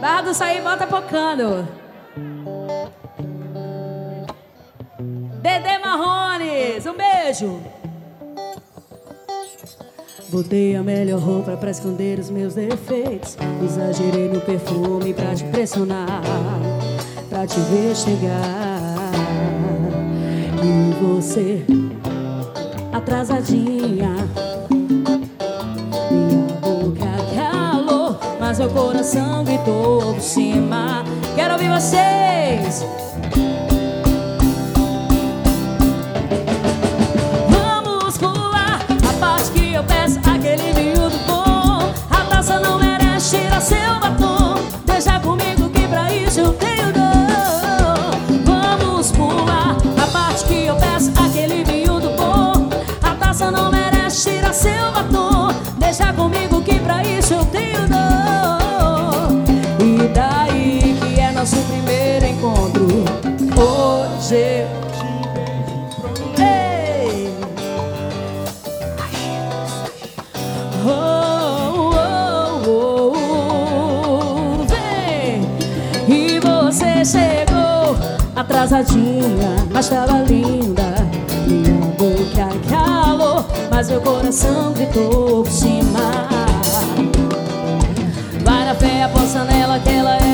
Barra do Saí, bota pocando. Dedê Marrones, um beijo. Botei a melhor roupa pra esconder os meus defeitos. Exagerei no perfume pra te pressionar, pra te ver chegar. E você, atrasadinha. Coração gritou por cima. Quero ouvir vocês. Vamos pular a parte que eu peço aquele miúdo Eu Ei! Oh, oh, oh, vem! E você chegou atrasadinha, mas tava linda. Minha boca calou, mas meu coração gritou por cima. Vai na fé, aposta nela que ela é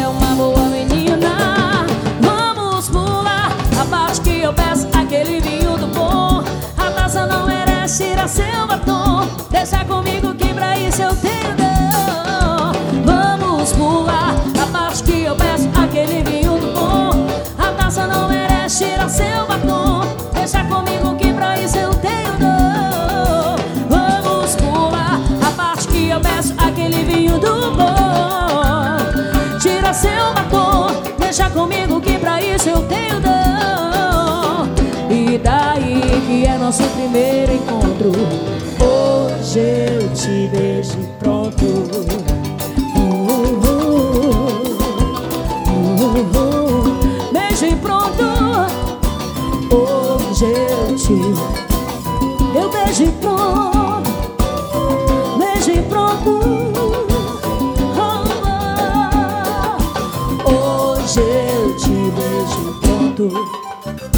tirar seu batom. Deixa comigo que pra isso eu tenho dor. Vamos pular a parte que eu peço, aquele vinho do bom. A taça não merece tirar seu batom. Deixa comigo que pra isso eu tenho dor. Vamos pular a parte que eu peço, aquele vinho do bom. Tira seu batom, deixa comigo que pra isso eu tenho nosso primeiro encontro. Hoje eu te vejo pronto. Beijo pronto. Hoje eu te eu beijo pronto. Beijo pronto. Oh, oh. Hoje eu te beijo pronto.